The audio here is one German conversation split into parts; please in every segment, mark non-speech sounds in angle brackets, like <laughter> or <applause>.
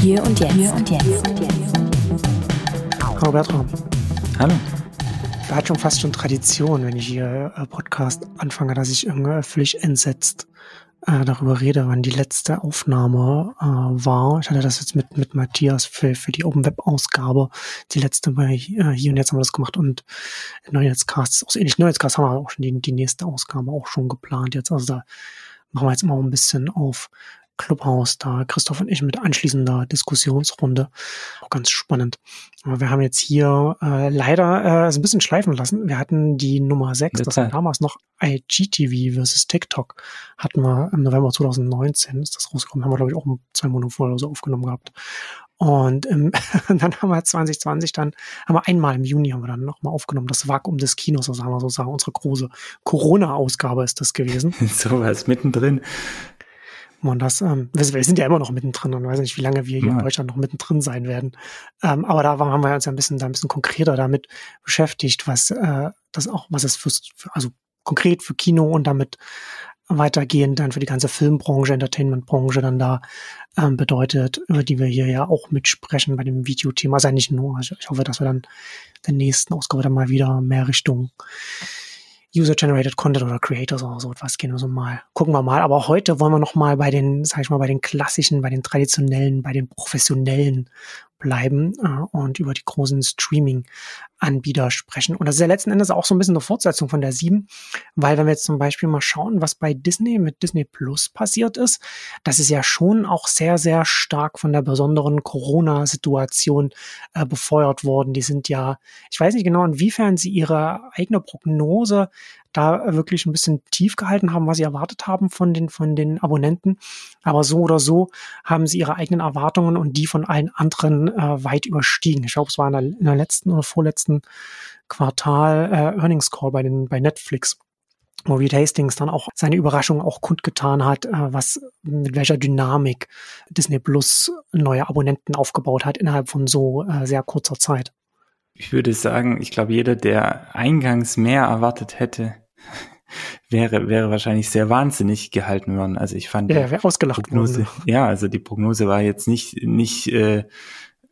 Hier und jetzt. Hier und jetzt. Hallo Bertram. Hallo. Da hat schon fast schon Tradition, wenn ich hier äh, Podcast anfange, dass ich irgendwie völlig entsetzt äh, darüber rede, wann die letzte Aufnahme äh, war. Ich hatte das jetzt mit, mit Matthias für, für die Open Web Ausgabe. Die letzte bei äh, hier und jetzt haben wir das gemacht und Neuheitscast ist auch so ähnlich. Neuheitscast haben wir auch schon die, die nächste Ausgabe auch schon geplant jetzt. Also da machen wir jetzt mal ein bisschen auf Clubhouse, da Christoph und ich mit anschließender Diskussionsrunde. Auch ganz spannend. Aber wir haben jetzt hier äh, leider äh, so ein bisschen schleifen lassen. Wir hatten die Nummer 6, das war damals noch IGTV versus TikTok, hatten wir im November 2019, ist das rausgekommen, haben wir glaube ich auch zwei Monate vorher so aufgenommen gehabt. Und ähm, <laughs> dann haben wir 2020 dann, haben wir einmal im Juni haben wir dann nochmal aufgenommen, das Vakuum des Kinos, also haben wir sozusagen unsere große Corona-Ausgabe ist das gewesen. <laughs> so was mittendrin. Und das, ähm, wir, sind ja immer noch mittendrin und weiß nicht, wie lange wir hier ja. in Deutschland noch mittendrin sein werden. Ähm, aber da haben wir uns ja ein bisschen, da ein bisschen konkreter damit beschäftigt, was äh, das auch, was es für, also konkret für Kino und damit weitergehend dann für die ganze Filmbranche, Entertainmentbranche dann da ähm, bedeutet, über die wir hier ja auch mitsprechen bei dem Videothema. Also nicht nur, also ich hoffe, dass wir dann der nächsten Ausgabe dann mal wieder mehr Richtung User-Generated Content oder Creators oder so etwas gehen. Also mal, gucken wir mal. Aber heute wollen wir noch mal bei den, sag ich mal, bei den klassischen, bei den traditionellen, bei den professionellen bleiben äh, und über die großen Streaming-Anbieter sprechen. Und das ist ja letzten Endes auch so ein bisschen eine Fortsetzung von der 7, weil wenn wir jetzt zum Beispiel mal schauen, was bei Disney mit Disney Plus passiert ist, das ist ja schon auch sehr, sehr stark von der besonderen Corona-Situation äh, befeuert worden. Die sind ja, ich weiß nicht genau, inwiefern sie ihre eigene Prognose da wirklich ein bisschen tief gehalten haben, was sie erwartet haben von den, von den Abonnenten. Aber so oder so haben sie ihre eigenen Erwartungen und die von allen anderen äh, weit überstiegen. Ich glaube, es war in der, in der letzten oder vorletzten Quartal äh, Earnings Call bei, den, bei Netflix wo Reed Hastings dann auch seine Überraschung auch kundgetan hat, äh, was mit welcher Dynamik Disney Plus neue Abonnenten aufgebaut hat innerhalb von so äh, sehr kurzer Zeit ich würde sagen, ich glaube, jeder, der eingangs mehr erwartet hätte, wäre, wäre wahrscheinlich sehr wahnsinnig gehalten worden. Also ich fand. Ja, wäre ausgelacht Prognose, worden. Ja, also die Prognose war jetzt nicht, nicht äh,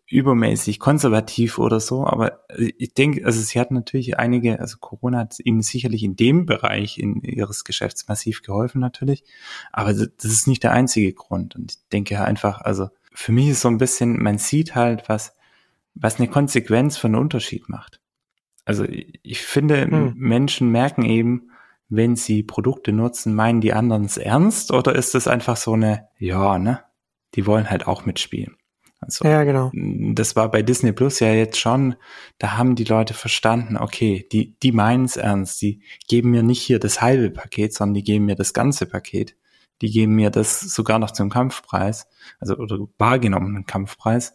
übermäßig konservativ oder so, aber ich denke, also sie hat natürlich einige, also Corona hat ihnen sicherlich in dem Bereich in ihres Geschäfts massiv geholfen natürlich, aber das ist nicht der einzige Grund und ich denke einfach, also für mich ist so ein bisschen, man sieht halt, was was eine Konsequenz von Unterschied macht. Also ich finde, hm. Menschen merken eben, wenn sie Produkte nutzen, meinen die anderen es ernst oder ist es einfach so eine, ja, ne, die wollen halt auch mitspielen. Also, ja, genau. Das war bei Disney Plus ja jetzt schon, da haben die Leute verstanden, okay, die, die meinen es ernst, die geben mir nicht hier das halbe Paket, sondern die geben mir das ganze Paket. Die geben mir das sogar noch zum Kampfpreis, also oder bargenommenen Kampfpreis.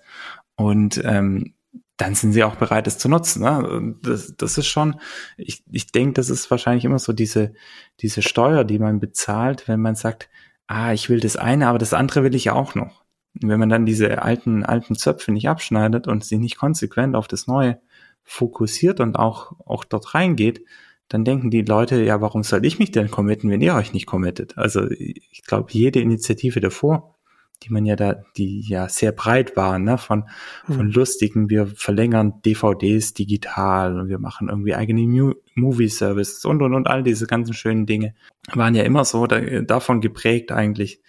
Und ähm, dann sind sie auch bereit, es zu nutzen. Ne? Das, das ist schon, ich, ich denke, das ist wahrscheinlich immer so diese, diese Steuer, die man bezahlt, wenn man sagt, ah, ich will das eine, aber das andere will ich auch noch. Wenn man dann diese alten, alten Zöpfe nicht abschneidet und sich nicht konsequent auf das Neue fokussiert und auch, auch dort reingeht, dann denken die Leute, ja, warum soll ich mich denn committen, wenn ihr euch nicht committet? Also ich glaube, jede Initiative davor die man ja da, die ja sehr breit waren, ne, von, mhm. von lustigen, wir verlängern DVDs digital und wir machen irgendwie eigene Mu Movie Services und und und all diese ganzen schönen Dinge waren ja immer so da, davon geprägt eigentlich.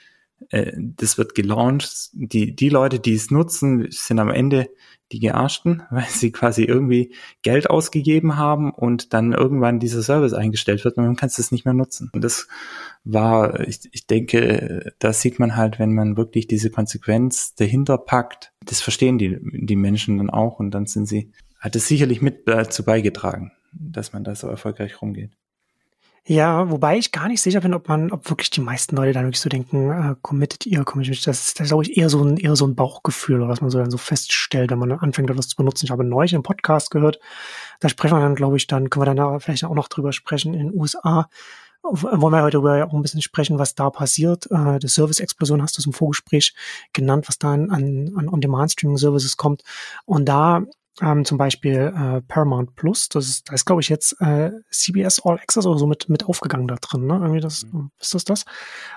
Äh, das wird gelauncht. Die, die Leute, die es nutzen, sind am Ende die Gearschten, <laughs> weil sie quasi irgendwie Geld ausgegeben haben und dann irgendwann dieser Service eingestellt wird und man kann es nicht mehr nutzen. Und das war, ich, ich denke, da sieht man halt, wenn man wirklich diese Konsequenz dahinter packt, das verstehen die, die Menschen dann auch und dann sind sie, hat es sicherlich mit dazu beigetragen, dass man da so erfolgreich rumgeht. Ja, wobei ich gar nicht sicher bin, ob man, ob wirklich die meisten Leute dann wirklich so denken, äh, committed ihr, committed. Das ist, das ist, glaube ich, eher so ein, eher so ein Bauchgefühl, oder was man so dann so feststellt, wenn man dann anfängt, etwas zu benutzen. Ich habe neulich im Podcast gehört, da sprechen wir dann, glaube ich, dann können wir dann da vielleicht auch noch drüber sprechen in den USA. Wollen wir heute darüber auch ein bisschen sprechen, was da passiert. Äh, die Service-Explosion hast du es im Vorgespräch genannt, was da an, an On-Demand-Streaming-Services kommt. Und da ähm, zum Beispiel äh, Paramount Plus, das ist, da ist glaube ich jetzt äh, CBS All Access oder so mit, mit aufgegangen da drin, ne? Irgendwie das, mhm. ist das das?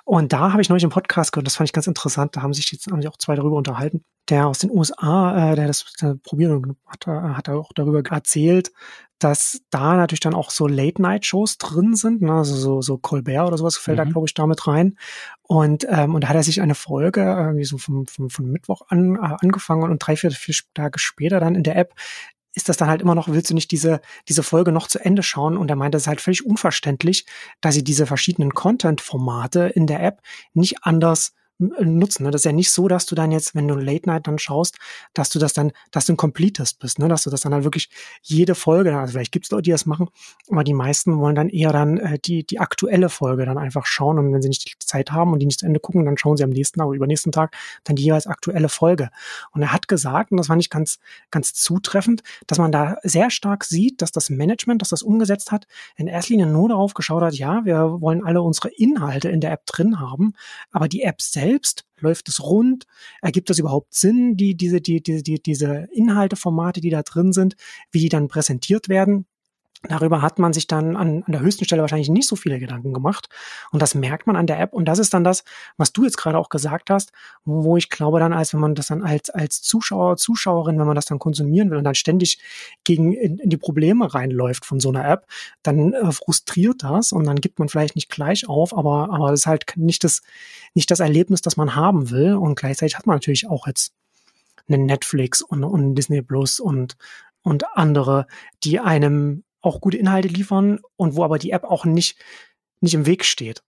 Und da habe ich neulich im Podcast gehört, das fand ich ganz interessant, da haben sich jetzt haben sich auch zwei darüber unterhalten. Der aus den USA, äh, der das der probiert und hat, hat auch darüber erzählt, dass da natürlich dann auch so Late-Night-Shows drin sind, ne? also so, so Colbert oder sowas fällt mhm. da, glaube ich, damit rein. Und, ähm, und da hat er sich eine Folge irgendwie so vom, vom, vom Mittwoch an äh, angefangen und drei, vier, vier Tage später dann in der App ist das dann halt immer noch, willst du nicht diese, diese Folge noch zu Ende schauen? Und er meinte, es ist halt völlig unverständlich, dass sie diese verschiedenen Content-Formate in der App nicht anders nutzen. Ne? Das ist ja nicht so, dass du dann jetzt, wenn du Late Night dann schaust, dass du das dann, dass du ein Completest bist, ne? dass du das dann halt wirklich jede Folge, also vielleicht gibt es Leute, die das machen, aber die meisten wollen dann eher dann äh, die, die aktuelle Folge dann einfach schauen und wenn sie nicht die Zeit haben und die nicht zu Ende gucken, dann schauen sie am nächsten Tag oder übernächsten Tag dann die jeweils aktuelle Folge. Und er hat gesagt, und das war nicht ganz, ganz zutreffend, dass man da sehr stark sieht, dass das Management, das das umgesetzt hat, in erster Linie nur darauf geschaut hat, ja, wir wollen alle unsere Inhalte in der App drin haben, aber die App selbst selbst? Läuft es rund? Ergibt das überhaupt Sinn, die, diese, die, diese, die, diese Inhalteformate, die da drin sind, wie die dann präsentiert werden? Darüber hat man sich dann an, an der höchsten Stelle wahrscheinlich nicht so viele Gedanken gemacht. Und das merkt man an der App. Und das ist dann das, was du jetzt gerade auch gesagt hast, wo ich glaube dann, als wenn man das dann als, als Zuschauer, Zuschauerin, wenn man das dann konsumieren will und dann ständig gegen in, in die Probleme reinläuft von so einer App, dann äh, frustriert das und dann gibt man vielleicht nicht gleich auf, aber, aber das ist halt nicht das, nicht das Erlebnis, das man haben will. Und gleichzeitig hat man natürlich auch jetzt einen Netflix und, und Disney Plus und, und andere, die einem auch gute Inhalte liefern und wo aber die App auch nicht, nicht im Weg steht.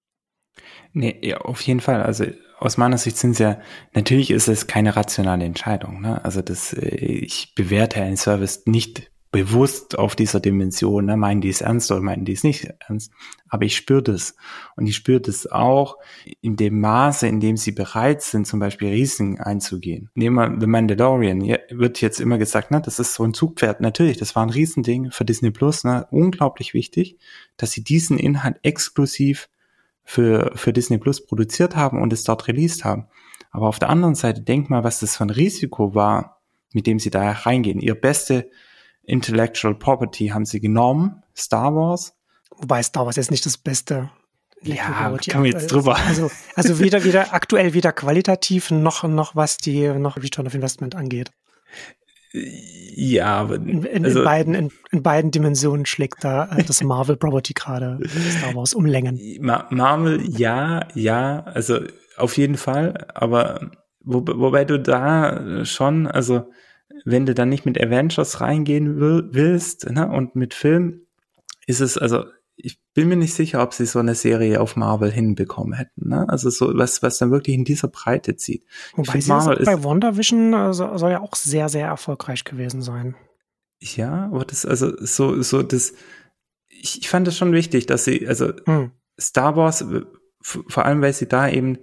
Nee, ja, auf jeden Fall. Also aus meiner Sicht sind es ja, natürlich ist es keine rationale Entscheidung. Ne? Also das, äh, ich bewerte einen Service nicht bewusst auf dieser Dimension, ne, meinen die es ernst oder meinen die es nicht ernst. Aber ich spüre das. Und ich spüre das auch in dem Maße, in dem sie bereit sind, zum Beispiel Risiken einzugehen. Nehmen wir The Mandalorian. Hier wird jetzt immer gesagt, ne, das ist so ein Zugpferd. Natürlich, das war ein Riesending für Disney Plus, ne, unglaublich wichtig, dass sie diesen Inhalt exklusiv für, für Disney Plus produziert haben und es dort released haben. Aber auf der anderen Seite, denk mal, was das für ein Risiko war, mit dem sie da reingehen. Ihr beste Intellectual Property haben sie genommen, Star Wars. Wobei Star Wars jetzt nicht das Beste. Ja, kann wir jetzt drüber. Also, also weder, weder aktuell, weder qualitativ noch, noch was die, noch Return of Investment angeht. Ja, aber in, in, also, in, beiden, in, in, beiden Dimensionen schlägt da äh, das Marvel Property gerade Star Wars um Längen. Marvel, ja, ja, also auf jeden Fall, aber wo, wobei du da schon, also wenn du dann nicht mit Avengers reingehen will, willst ne, und mit Film, ist es, also ich bin mir nicht sicher, ob sie so eine Serie auf Marvel hinbekommen hätten. Ne? Also so was, was dann wirklich in dieser Breite zieht. Wobei sie Marvel ist, bei WandaVision also, soll ja auch sehr, sehr erfolgreich gewesen sein. Ja, aber das, also so, so das, ich, ich fand das schon wichtig, dass sie, also hm. Star Wars, vor allem weil sie da eben,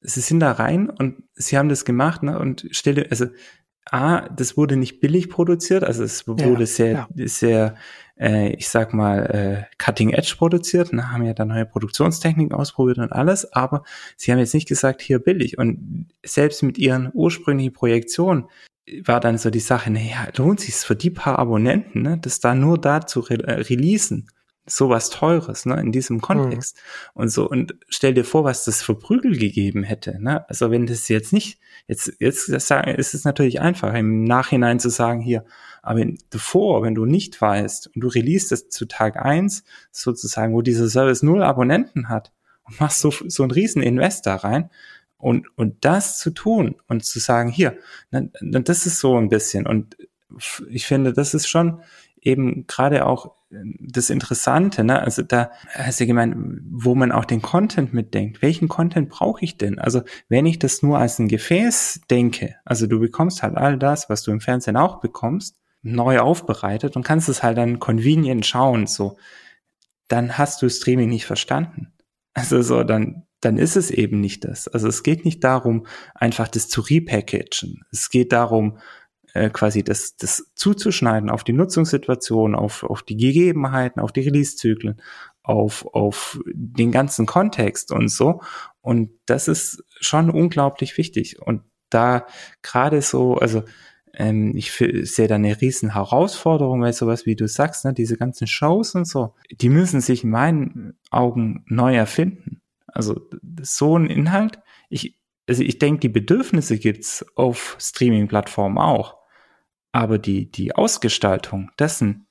sie sind da rein und sie haben das gemacht, ne? Und stelle, also A, das wurde nicht billig produziert, also es wurde ja, sehr, ja. sehr, äh, ich sag mal, äh, Cutting Edge produziert, und haben ja dann neue Produktionstechniken ausprobiert und alles, aber sie haben jetzt nicht gesagt, hier billig. Und selbst mit ihren ursprünglichen Projektionen war dann so die Sache, naja, lohnt sich für die paar Abonnenten, ne, das da nur da zu re äh, releasen sowas Teures, ne, in diesem Kontext. Mhm. Und so, und stell dir vor, was das für Prügel gegeben hätte, ne? Also wenn das jetzt nicht, jetzt, jetzt ist es natürlich einfach, im Nachhinein zu sagen, hier, aber wenn, davor, wenn du nicht weißt und du release das zu Tag eins sozusagen, wo dieser Service null Abonnenten hat und machst so, so einen riesen Investor rein, und, und das zu tun und zu sagen, hier, das ist so ein bisschen. Und ich finde, das ist schon eben gerade auch das Interessante, ne? Also da hast du gemeint, wo man auch den Content mitdenkt. Welchen Content brauche ich denn? Also wenn ich das nur als ein Gefäß denke, also du bekommst halt all das, was du im Fernsehen auch bekommst, neu aufbereitet und kannst es halt dann convenient schauen, so, dann hast du Streaming nicht verstanden. Also so, dann, dann ist es eben nicht das. Also es geht nicht darum, einfach das zu repackagen. Es geht darum, äh, quasi das, das zuzuschneiden auf die Nutzungssituation, auf, auf die Gegebenheiten, auf die Release-Zyklen, auf, auf den ganzen Kontext und so. Und das ist schon unglaublich wichtig. Und da gerade so, also ähm, ich sehe da eine riesen Herausforderung, weil sowas wie du sagst, ne, diese ganzen Shows und so, die müssen sich in meinen Augen neu erfinden. Also so ein Inhalt, ich, also ich denke, die Bedürfnisse gibt's auf Streaming-Plattformen auch. Aber die, die Ausgestaltung dessen,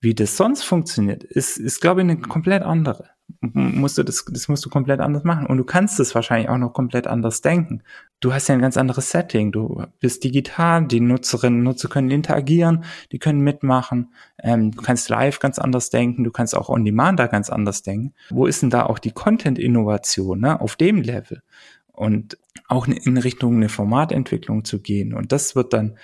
wie das sonst funktioniert, ist, ist glaube ich, eine komplett andere musst du das, das musst du komplett anders machen. Und du kannst es wahrscheinlich auch noch komplett anders denken. Du hast ja ein ganz anderes Setting. Du bist digital, die Nutzerinnen und Nutzer können interagieren, die können mitmachen. Ähm, du kannst live ganz anders denken, du kannst auch on demand da ganz anders denken. Wo ist denn da auch die Content-Innovation, ne? Auf dem Level. Und auch in Richtung eine Formatentwicklung zu gehen. Und das wird dann,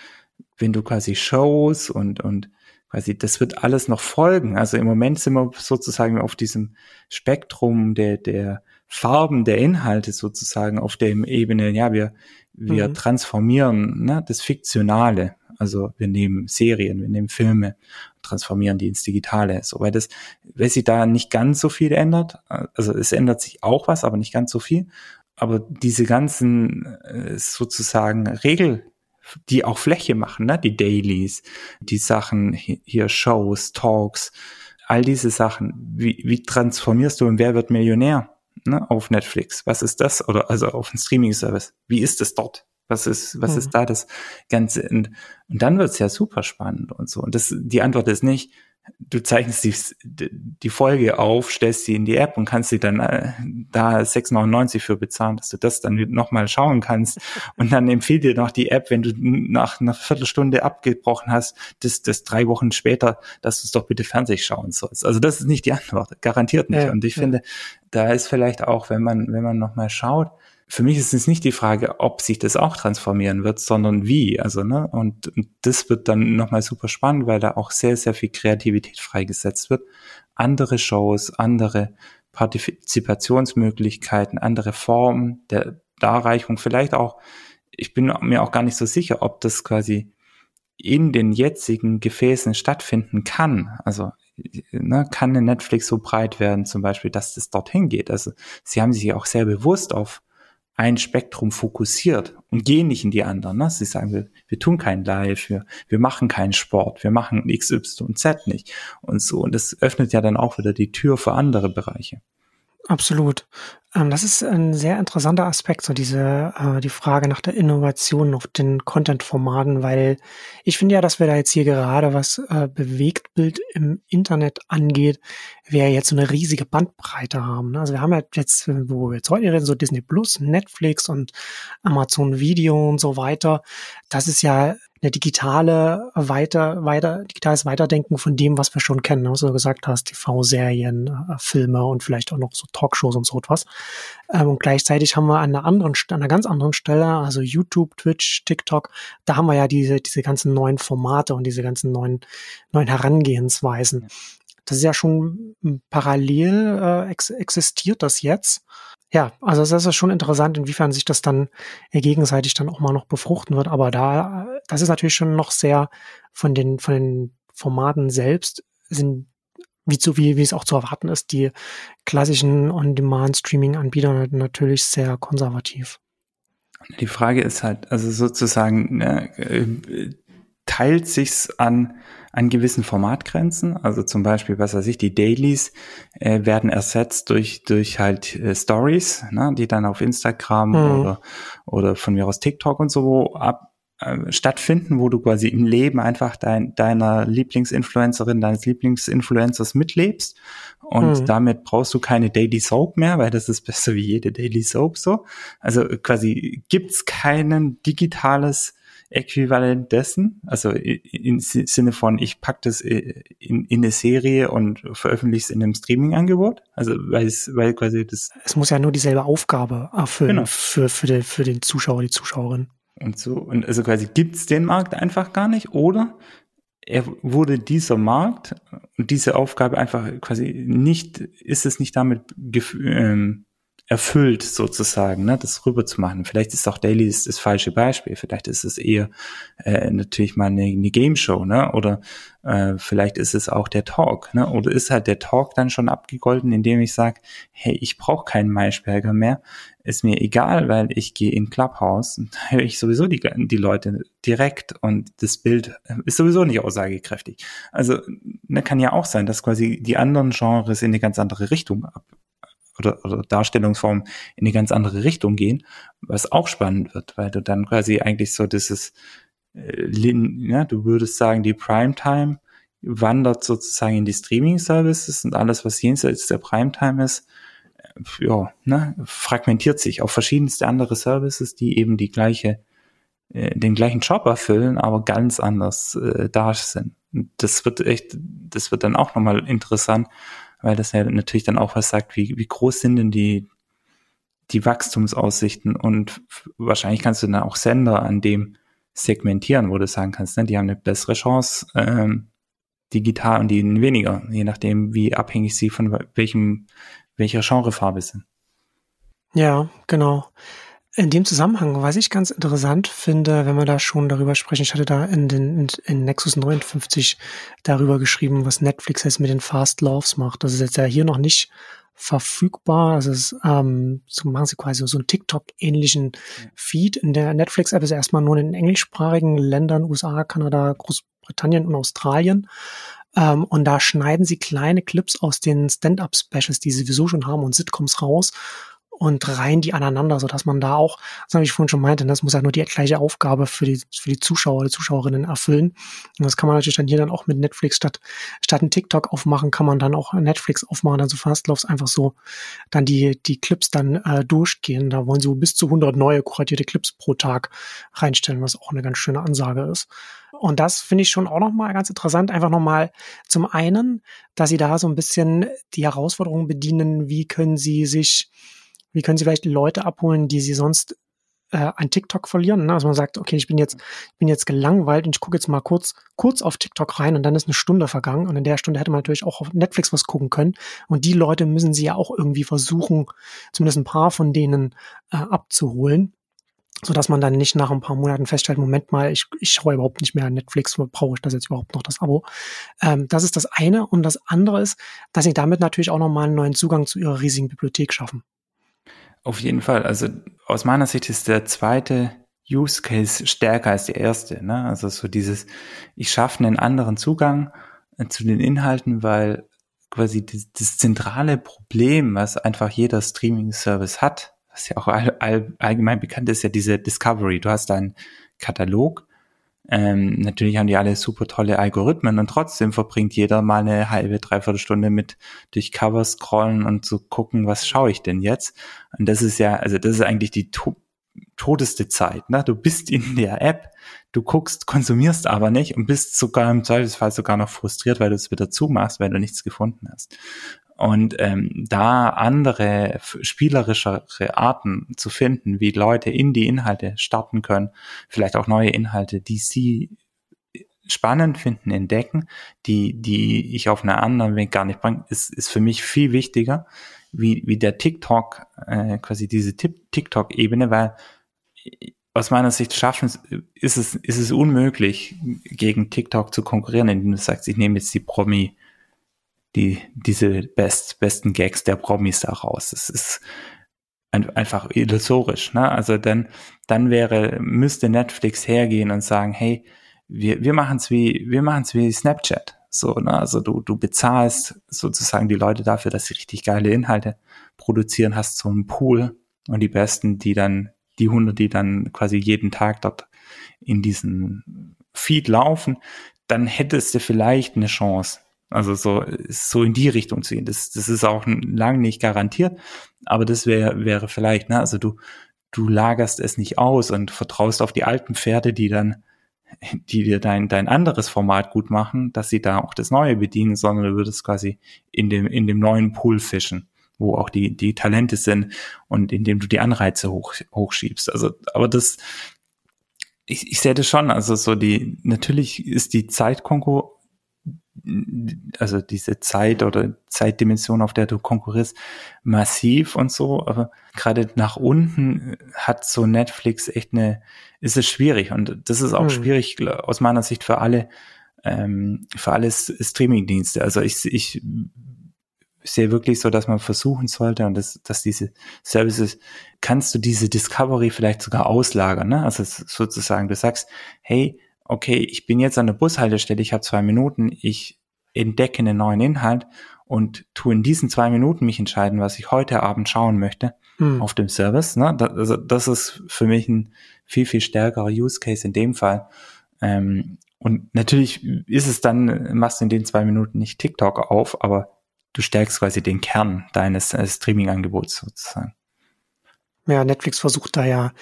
wenn du quasi Shows und, und quasi, das wird alles noch folgen. Also im Moment sind wir sozusagen auf diesem Spektrum der, der Farben der Inhalte sozusagen auf der Ebene, ja, wir, wir mhm. transformieren ne, das Fiktionale. Also wir nehmen Serien, wir nehmen Filme, transformieren die ins Digitale. So, weil das, weil sich da nicht ganz so viel ändert. Also es ändert sich auch was, aber nicht ganz so viel. Aber diese ganzen äh, sozusagen Regel, die auch Fläche machen, ne? die Dailies, die Sachen, hier Shows, Talks, all diese Sachen. Wie, wie transformierst du und Wer wird Millionär ne? auf Netflix? Was ist das? Oder also auf einem Streaming-Service. Wie ist es dort? Was ist, was hm. ist da das Ganze? Und, und dann wird's ja super spannend und so. Und das, die Antwort ist nicht, du zeichnest die, die Folge auf, stellst sie in die App und kannst sie dann äh, da 6,99 für bezahlen, dass du das dann nochmal schauen kannst. <laughs> Und dann empfiehlt dir noch die App, wenn du nach einer Viertelstunde abgebrochen hast, das, das drei Wochen später, dass du es doch bitte Fernseh schauen sollst. Also das ist nicht die Antwort, garantiert nicht. Ja, und ich ja. finde, da ist vielleicht auch, wenn man, wenn man nochmal schaut, für mich ist es nicht die Frage, ob sich das auch transformieren wird, sondern wie. Also, ne, und, und das wird dann nochmal super spannend, weil da auch sehr, sehr viel Kreativität freigesetzt wird. Andere Shows, andere Partizipationsmöglichkeiten, andere Formen der Darreichung, vielleicht auch, ich bin mir auch gar nicht so sicher, ob das quasi in den jetzigen Gefäßen stattfinden kann. Also ne, kann eine Netflix so breit werden, zum Beispiel, dass das dorthin geht. Also sie haben sich auch sehr bewusst auf ein Spektrum fokussiert und gehen nicht in die anderen. Ne? Sie sagen, wir, wir tun kein Live, wir, wir machen keinen Sport, wir machen X, Y und Z nicht und so. Und das öffnet ja dann auch wieder die Tür für andere Bereiche. Absolut. Ähm, das ist ein sehr interessanter Aspekt, so diese, äh, die Frage nach der Innovation auf den Content-Formaten, weil ich finde ja, dass wir da jetzt hier gerade was äh, Bewegtbild im Internet angeht, wir jetzt so eine riesige Bandbreite haben. Ne? Also wir haben ja jetzt, wo wir jetzt heute reden, so Disney Plus, Netflix und Amazon Video und so weiter. Das ist ja eine digitale weiter, weiter, digitales Weiterdenken von dem, was wir schon kennen, was du gesagt hast, TV-Serien, äh, Filme und vielleicht auch noch so Talkshows und so etwas. Ähm, und gleichzeitig haben wir an einer anderen, an einer ganz anderen Stelle, also YouTube, Twitch, TikTok, da haben wir ja diese, diese ganzen neuen Formate und diese ganzen neuen, neuen Herangehensweisen. Das ist ja schon parallel äh, ex existiert das jetzt. Ja, also es ist schon interessant, inwiefern sich das dann gegenseitig dann auch mal noch befruchten wird. Aber da, das ist natürlich schon noch sehr von den, von den Formaten selbst sind wie, zu, wie, wie es auch zu erwarten ist, die klassischen On-Demand-Streaming-Anbieter natürlich sehr konservativ. Die Frage ist halt, also sozusagen, äh, teilt sich's an, an gewissen Formatgrenzen. Also zum Beispiel, was weiß ich, die Dailies äh, werden ersetzt durch, durch halt äh, Stories, ne, die dann auf Instagram mhm. oder, oder von mir aus TikTok und so ab, äh, stattfinden, wo du quasi im Leben einfach dein, deiner Lieblingsinfluencerin, deines Lieblingsinfluencers mitlebst. Und mhm. damit brauchst du keine Daily Soap mehr, weil das ist besser wie jede Daily Soap so. Also quasi gibt's keinen digitales Äquivalent dessen, also im Sinne von, ich pack das in, in eine Serie und veröffentliche es in einem Streaming-Angebot. Also weil es, weil quasi das. Es muss ja nur dieselbe Aufgabe erfüllen genau. für, für, den, für den Zuschauer, die Zuschauerin. Und so, und also quasi gibt's den Markt einfach gar nicht, oder er wurde dieser Markt und diese Aufgabe einfach quasi nicht, ist es nicht damit ähm, erfüllt sozusagen, ne, das rüber zu machen. Vielleicht ist auch Daily das, falsche Beispiel. Vielleicht ist es eher äh, natürlich mal eine, eine Game Show, ne, oder äh, vielleicht ist es auch der Talk, ne, oder ist halt der Talk dann schon abgegolten, indem ich sage, hey, ich brauche keinen Maischberger mehr. ist mir egal, weil ich gehe in Clubhouse und <laughs> da höre ich sowieso die, die Leute direkt und das Bild ist sowieso nicht aussagekräftig. Also ne, kann ja auch sein, dass quasi die anderen Genres in eine ganz andere Richtung ab oder, oder Darstellungsformen in eine ganz andere Richtung gehen, was auch spannend wird, weil du dann quasi eigentlich so dieses äh, ja, du würdest sagen, die Primetime wandert sozusagen in die Streaming-Services und alles, was jenseits der Primetime ist, äh, ja, ne, fragmentiert sich auf verschiedenste andere Services, die eben die gleiche, äh, den gleichen Job erfüllen, aber ganz anders äh, da sind. Und das wird echt, das wird dann auch nochmal interessant, weil das ja natürlich dann auch was sagt, wie, wie groß sind denn die, die Wachstumsaussichten und wahrscheinlich kannst du dann auch Sender an dem segmentieren, wo du sagen kannst, ne, die haben eine bessere Chance, ähm, digital und die weniger, je nachdem, wie abhängig sie von welchem, welcher Genrefarbe sind. Ja, genau. In dem Zusammenhang, was ich ganz interessant finde, wenn wir da schon darüber sprechen, ich hatte da in den in Nexus 59 darüber geschrieben, was Netflix jetzt mit den Fast Loves macht. Das ist jetzt ja hier noch nicht verfügbar. Also es, ähm, so machen sie quasi so einen TikTok-ähnlichen Feed. In der Netflix-App ist erstmal nur in englischsprachigen Ländern, USA, Kanada, Großbritannien und Australien. Ähm, und da schneiden sie kleine Clips aus den Stand-up-Specials, die sie sowieso schon haben, und Sitcoms raus und reihen die aneinander, so dass man da auch, das habe ich vorhin schon meinte, das muss halt nur die gleiche Aufgabe für die, für die Zuschauer oder Zuschauerinnen erfüllen. Und das kann man natürlich dann hier dann auch mit Netflix statt, statt ein TikTok aufmachen, kann man dann auch Netflix aufmachen, dann so Fastlaufs einfach so dann die, die Clips dann äh, durchgehen. Da wollen sie bis zu 100 neue kuratierte Clips pro Tag reinstellen, was auch eine ganz schöne Ansage ist. Und das finde ich schon auch nochmal ganz interessant. Einfach nochmal zum einen, dass sie da so ein bisschen die Herausforderungen bedienen, wie können sie sich wie können Sie vielleicht Leute abholen, die Sie sonst äh, ein TikTok verlieren? Ne? Also man sagt, okay, ich bin jetzt, ich bin jetzt gelangweilt und ich gucke jetzt mal kurz, kurz auf TikTok rein und dann ist eine Stunde vergangen und in der Stunde hätte man natürlich auch auf Netflix was gucken können. Und die Leute müssen Sie ja auch irgendwie versuchen, zumindest ein paar von denen äh, abzuholen so dass man dann nicht nach ein paar Monaten feststellt, Moment mal, ich, ich schaue überhaupt nicht mehr an Netflix, brauche ich das jetzt überhaupt noch, das Abo. Ähm, das ist das eine. Und das andere ist, dass sie damit natürlich auch nochmal einen neuen Zugang zu ihrer riesigen Bibliothek schaffen. Auf jeden Fall. Also aus meiner Sicht ist der zweite Use Case stärker als der erste. Ne? Also so dieses, ich schaffe einen anderen Zugang äh, zu den Inhalten, weil quasi das, das zentrale Problem, was einfach jeder Streaming-Service hat, was ja auch all, all, allgemein bekannt ist, ja diese Discovery. Du hast einen Katalog ähm, natürlich haben die alle super tolle Algorithmen und trotzdem verbringt jeder mal eine halbe, dreiviertel Stunde mit durch Cover scrollen und zu gucken, was schaue ich denn jetzt? Und das ist ja, also das ist eigentlich die to todeste Zeit. Ne? Du bist in der App, du guckst, konsumierst aber nicht und bist sogar im Zweifelsfall sogar noch frustriert, weil du es wieder zumachst, weil du nichts gefunden hast. Und ähm, da andere spielerischere Arten zu finden, wie Leute in die Inhalte starten können, vielleicht auch neue Inhalte, die sie spannend finden, entdecken, die, die ich auf einer anderen Weg gar nicht bringe, ist, ist für mich viel wichtiger, wie, wie der TikTok, äh, quasi diese TikTok-Ebene, weil aus meiner Sicht schaffen, ist es, ist es unmöglich, gegen TikTok zu konkurrieren, indem du sagst, ich nehme jetzt die Promi, die, diese best, besten Gags der Promis da raus. Das ist ein, einfach illusorisch. Ne? Also dann, dann wäre, müsste Netflix hergehen und sagen, hey, wir, wir machen es wie, wir machen es wie Snapchat. So, ne? Also du, du bezahlst sozusagen die Leute dafür, dass sie richtig geile Inhalte produzieren, hast so einen Pool und die besten, die dann, die Hunde, die dann quasi jeden Tag dort in diesen Feed laufen, dann hättest du vielleicht eine Chance, also so, so in die Richtung zu gehen. Das, das ist auch lang nicht garantiert, aber das wäre, wäre vielleicht, ne, also du, du lagerst es nicht aus und vertraust auf die alten Pferde, die dann, die dir dein, dein anderes Format gut machen, dass sie da auch das Neue bedienen, sondern du würdest quasi in dem, in dem neuen Pool fischen, wo auch die, die Talente sind und indem du die Anreize hoch, hochschiebst. Also, aber das, ich, ich sehe das schon, also so die, natürlich ist die Zeitkonkurrenz also diese Zeit oder Zeitdimension, auf der du konkurrierst, massiv und so, aber gerade nach unten hat so Netflix echt eine, ist es schwierig und das ist auch hm. schwierig aus meiner Sicht für alle, ähm, für alle Streaming-Dienste. Also ich, ich sehe wirklich so, dass man versuchen sollte und dass, dass diese Services, kannst du diese Discovery vielleicht sogar auslagern, ne? Also sozusagen, du sagst, hey, okay, ich bin jetzt an der Bushaltestelle, ich habe zwei Minuten, ich entdecke einen neuen Inhalt und tu in diesen zwei Minuten mich entscheiden, was ich heute Abend schauen möchte hm. auf dem Service. Ne? Das, also das ist für mich ein viel, viel stärkerer Use Case in dem Fall. Ähm, und natürlich ist es dann, machst du in den zwei Minuten nicht TikTok auf, aber du stärkst quasi den Kern deines äh, Streaming-Angebots sozusagen. Ja, Netflix versucht da ja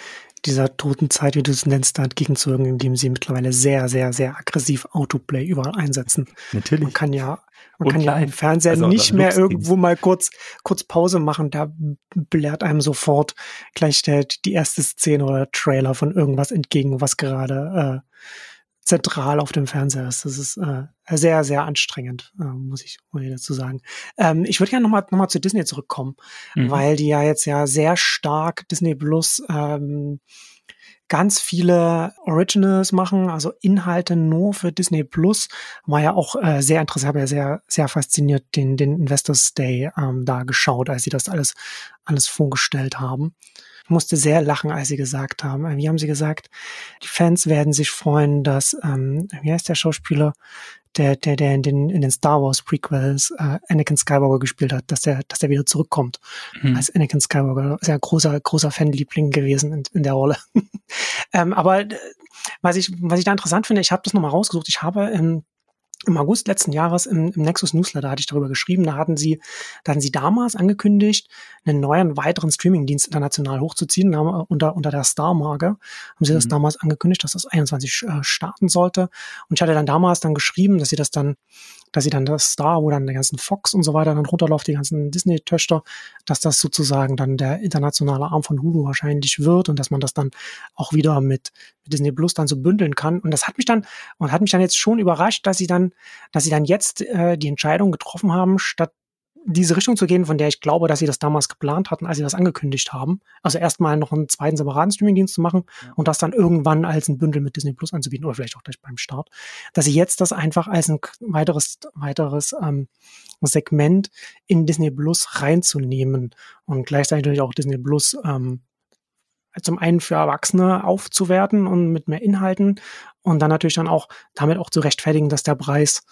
dieser toten Zeit, wie du es nennst, da entgegenzuwirken, indem sie mittlerweile sehr, sehr, sehr aggressiv Autoplay überall einsetzen. Natürlich. Man kann ja, man kann ja im Fernseher also nicht mehr irgendwo mal kurz, kurz Pause machen, da belehrt einem sofort gleich der, die erste Szene oder Trailer von irgendwas entgegen, was gerade äh, zentral auf dem Fernseher ist. Das ist äh, sehr, sehr anstrengend, äh, muss, ich, dazu sagen. Ähm, ich würde gerne nochmal noch mal zu Disney zurückkommen, mhm. weil die ja jetzt ja sehr stark Disney Plus ähm, ganz viele Originals machen, also Inhalte nur für Disney Plus. War ja auch äh, sehr interessant, habe ja sehr, sehr fasziniert den, den Investors Day ähm, da geschaut, als sie das alles, alles vorgestellt haben musste sehr lachen, als sie gesagt haben. Äh, wie haben sie gesagt? Die Fans werden sich freuen, dass, ähm, wie heißt der Schauspieler, der, der, der in den, in den Star Wars Prequels äh, Anakin Skywalker gespielt hat, dass der, dass der wieder zurückkommt. Mhm. Als Anakin Skywalker. Sehr großer, großer Fanliebling gewesen in, in der Rolle. <laughs> ähm, aber äh, was ich, was ich da interessant finde, ich habe das nochmal rausgesucht. Ich habe im im August letzten Jahres im, im Nexus Newsletter hatte ich darüber geschrieben. Da hatten sie, da hatten sie damals angekündigt, einen neuen weiteren Streamingdienst international hochzuziehen. Da, unter, unter der Star-Marke haben sie das mhm. damals angekündigt, dass das 21 äh, starten sollte. Und ich hatte dann damals dann geschrieben, dass sie das dann dass sie dann das Star, wo dann der ganzen Fox und so weiter dann runterläuft, die ganzen Disney-Töchter, dass das sozusagen dann der internationale Arm von Hulu wahrscheinlich wird und dass man das dann auch wieder mit, mit Disney Plus dann so bündeln kann. Und das hat mich dann, und hat mich dann jetzt schon überrascht, dass sie dann, dass sie dann jetzt äh, die Entscheidung getroffen haben, statt diese Richtung zu gehen, von der ich glaube, dass sie das damals geplant hatten, als sie das angekündigt haben. Also erstmal noch einen zweiten separaten Streamingdienst zu machen und das dann irgendwann als ein Bündel mit Disney Plus anzubieten oder vielleicht auch gleich beim Start. Dass sie jetzt das einfach als ein weiteres, weiteres ähm, Segment in Disney Plus reinzunehmen und gleichzeitig natürlich auch Disney Plus ähm, zum einen für Erwachsene aufzuwerten und mit mehr Inhalten und dann natürlich dann auch damit auch zu rechtfertigen, dass der Preis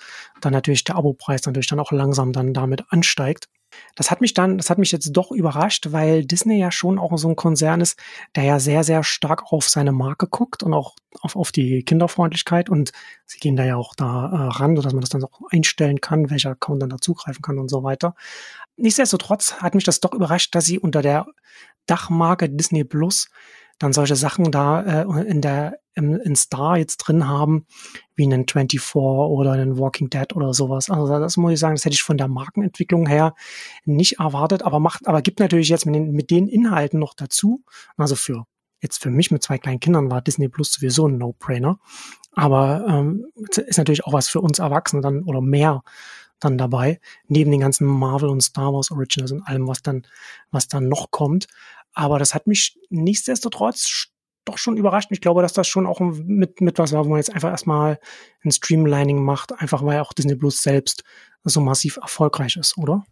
dann natürlich der Abo-Preis natürlich dann auch langsam dann damit ansteigt. Das hat mich dann, das hat mich jetzt doch überrascht, weil Disney ja schon auch so ein Konzern ist, der ja sehr, sehr stark auf seine Marke guckt und auch auf, auf die Kinderfreundlichkeit und sie gehen da ja auch da äh, ran, sodass man das dann auch einstellen kann, welcher Account dann da zugreifen kann und so weiter. Nichtsdestotrotz hat mich das doch überrascht, dass sie unter der Dachmarke Disney Plus dann solche Sachen da äh, in der im, in Star jetzt drin haben, wie einen 24 oder einen Walking Dead oder sowas. Also das muss ich sagen, das hätte ich von der Markenentwicklung her nicht erwartet, aber macht, aber gibt natürlich jetzt mit den, mit den Inhalten noch dazu. Also für jetzt für mich mit zwei kleinen Kindern war Disney Plus sowieso ein No-Brainer. Aber ähm, ist natürlich auch was für uns Erwachsene dann oder mehr dann dabei, neben den ganzen Marvel und Star Wars Originals und allem, was dann, was dann noch kommt. Aber das hat mich nichtsdestotrotz doch schon überrascht. Ich glaube, dass das schon auch mit, mit was war, wo man jetzt einfach erstmal ein Streamlining macht, einfach weil auch Disney Plus selbst so massiv erfolgreich ist, oder?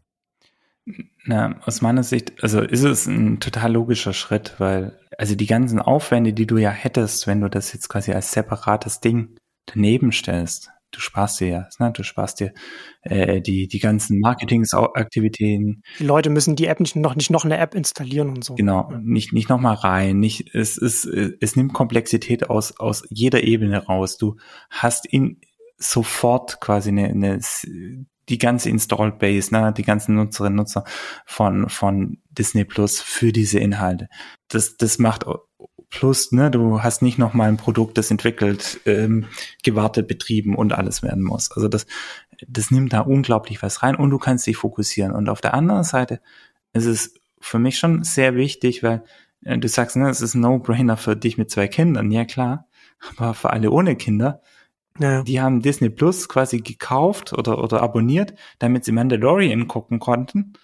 Na, aus meiner Sicht, also ist es ein total logischer Schritt, weil also die ganzen Aufwände, die du ja hättest, wenn du das jetzt quasi als separates Ding daneben stellst, du sparst dir ja, ne? du sparst dir äh, die, die ganzen Marketingsaktivitäten. Die Leute müssen die App nicht noch, nicht noch eine App installieren und so. Genau, nicht, nicht noch mal rein, nicht, es ist, es nimmt Komplexität aus, aus jeder Ebene raus. Du hast in sofort quasi eine, eine die ganze Installed Base, ne, die ganzen Nutzerinnen und Nutzer von, von Disney Plus für diese Inhalte. Das, das macht Plus, ne, du hast nicht noch mal ein Produkt, das entwickelt, ähm, gewartet, betrieben und alles werden muss. Also das, das nimmt da unglaublich was rein und du kannst dich fokussieren. Und auf der anderen Seite ist es für mich schon sehr wichtig, weil äh, du sagst, ne, es ist ein No-Brainer für dich mit zwei Kindern, ja klar, aber für alle ohne Kinder, ja. die haben Disney Plus quasi gekauft oder, oder abonniert, damit sie Mandalorian gucken konnten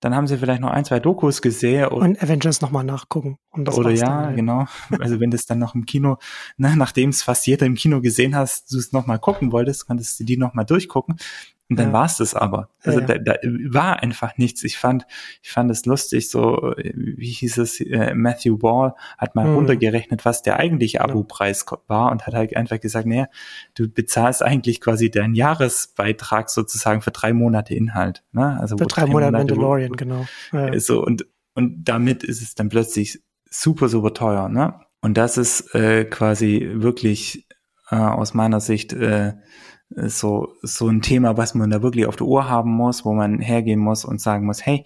dann haben sie vielleicht noch ein, zwei Dokus gesehen. Und Avengers nochmal nachgucken. Um oder ja, halt. genau. <laughs> Also wenn das dann noch im Kino, ne, nachdem es fast jeder im Kino gesehen hast, du es nochmal gucken wolltest, konntest du die nochmal durchgucken. Und dann ja. war es das aber. Also ja, ja. Da, da war einfach nichts. Ich fand, ich fand es lustig, so, wie hieß es, äh, Matthew Ball hat mal mhm. runtergerechnet, was der eigentliche Abo-Preis war und hat halt einfach gesagt, naja, du bezahlst eigentlich quasi deinen Jahresbeitrag sozusagen für drei Monate Inhalt. Ne? Also für drei, drei Monate, Monate Mandalorian, wo, genau. So, und, und damit ist es dann plötzlich super, super teuer. Ne? Und das ist äh, quasi wirklich äh, aus meiner Sicht äh, so, so ein Thema, was man da wirklich auf der Uhr haben muss, wo man hergehen muss und sagen muss, hey,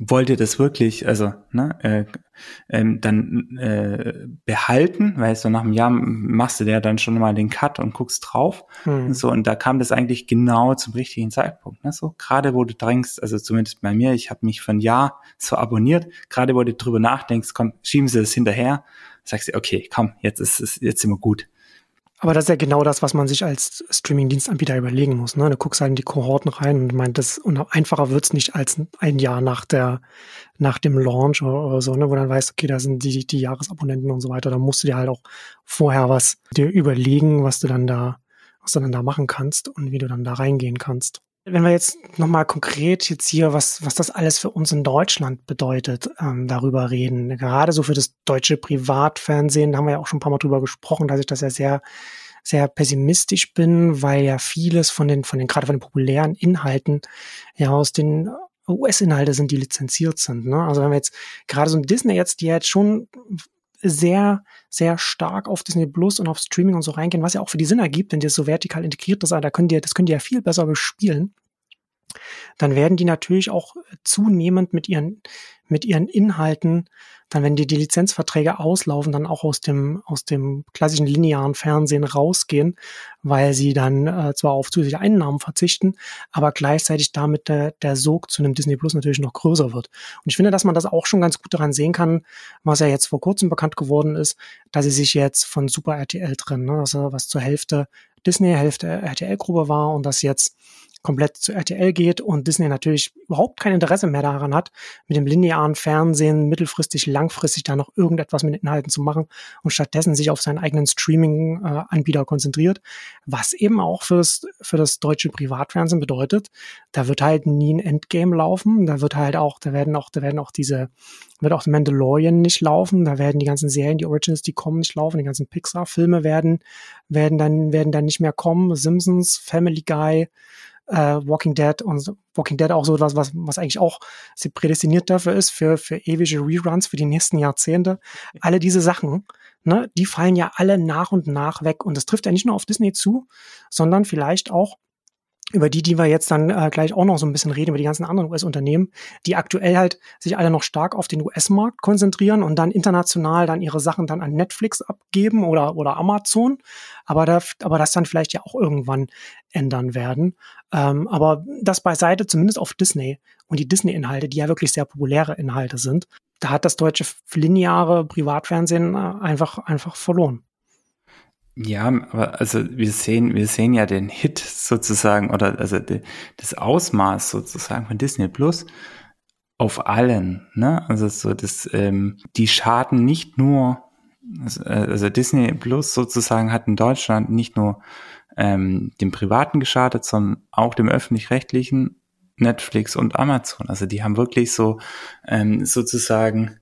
wollt ihr das wirklich, also ne, äh, ähm, dann äh, behalten, weil so nach einem Jahr machst du der dann schon mal den Cut und guckst drauf. Hm. So, und da kam das eigentlich genau zum richtigen Zeitpunkt. Ne? So, gerade wo du drängst, also zumindest bei mir, ich habe mich für ein Jahr so abonniert, gerade wo du drüber nachdenkst, komm, schieben sie das hinterher, sagst du, okay, komm, jetzt ist es, jetzt sind wir gut. Aber das ist ja genau das, was man sich als Streaming-Dienstanbieter überlegen muss. Ne? Du guckst halt in die Kohorten rein und meint, das und einfacher wird's nicht als ein Jahr nach der, nach dem Launch oder, oder, so, ne? wo dann weißt, okay, da sind die, die Jahresabonnenten und so weiter. Da musst du dir halt auch vorher was dir überlegen, was du dann da, was du dann da machen kannst und wie du dann da reingehen kannst. Wenn wir jetzt nochmal konkret jetzt hier, was, was das alles für uns in Deutschland bedeutet, ähm, darüber reden. Gerade so für das deutsche Privatfernsehen, da haben wir ja auch schon ein paar Mal drüber gesprochen, dass ich das ja sehr, sehr pessimistisch bin, weil ja vieles von den, von den, gerade von den populären Inhalten ja aus den US-Inhalte sind, die lizenziert sind. Ne? Also wenn wir jetzt gerade so ein Disney jetzt, die jetzt schon sehr, sehr stark auf Disney Plus und auf Streaming und so reingehen, was ja auch für die Sinn ergibt, wenn die so vertikal integriert ist, da können die, das können die ja viel besser bespielen. Dann werden die natürlich auch zunehmend mit ihren, mit ihren Inhalten dann, wenn die, die Lizenzverträge auslaufen, dann auch aus dem, aus dem klassischen linearen Fernsehen rausgehen, weil sie dann äh, zwar auf zusätzliche Einnahmen verzichten, aber gleichzeitig damit der, der Sog zu einem Disney Plus natürlich noch größer wird. Und ich finde, dass man das auch schon ganz gut daran sehen kann, was ja jetzt vor kurzem bekannt geworden ist, dass sie sich jetzt von Super RTL trennen, ne? also was zur Hälfte Disney, Hälfte RTL-Gruppe war und das jetzt komplett zu RTL geht und Disney natürlich überhaupt kein Interesse mehr daran hat, mit dem linearen Fernsehen mittelfristig, langfristig da noch irgendetwas mit Inhalten zu machen und stattdessen sich auf seinen eigenen Streaming-Anbieter konzentriert, was eben auch fürs, für das deutsche Privatfernsehen bedeutet, da wird halt nie ein Endgame laufen, da wird halt auch, da werden auch, da werden auch diese, wird auch Mandalorian nicht laufen, da werden die ganzen Serien, die Origins, die kommen, nicht laufen, die ganzen Pixar-Filme werden, werden dann, werden dann nicht mehr kommen, Simpsons, Family Guy, äh, Walking Dead und Walking Dead auch so etwas, was, was eigentlich auch prädestiniert dafür ist, für, für ewige Reruns für die nächsten Jahrzehnte. Alle diese Sachen, ne, die fallen ja alle nach und nach weg. Und das trifft ja nicht nur auf Disney zu, sondern vielleicht auch über die, die wir jetzt dann äh, gleich auch noch so ein bisschen reden, über die ganzen anderen US-Unternehmen, die aktuell halt sich alle noch stark auf den US-Markt konzentrieren und dann international dann ihre Sachen dann an Netflix abgeben oder, oder Amazon, aber, da, aber das dann vielleicht ja auch irgendwann ändern werden. Ähm, aber das beiseite, zumindest auf Disney und die Disney-Inhalte, die ja wirklich sehr populäre Inhalte sind, da hat das deutsche lineare Privatfernsehen äh, einfach, einfach verloren. Ja, aber also wir sehen, wir sehen ja den Hit sozusagen oder also die, das Ausmaß sozusagen von Disney Plus auf allen. Ne? Also so das, ähm, die schaden nicht nur, also, also Disney Plus sozusagen hat in Deutschland nicht nur ähm, dem Privaten geschadet, sondern auch dem öffentlich-rechtlichen Netflix und Amazon. Also die haben wirklich so ähm, sozusagen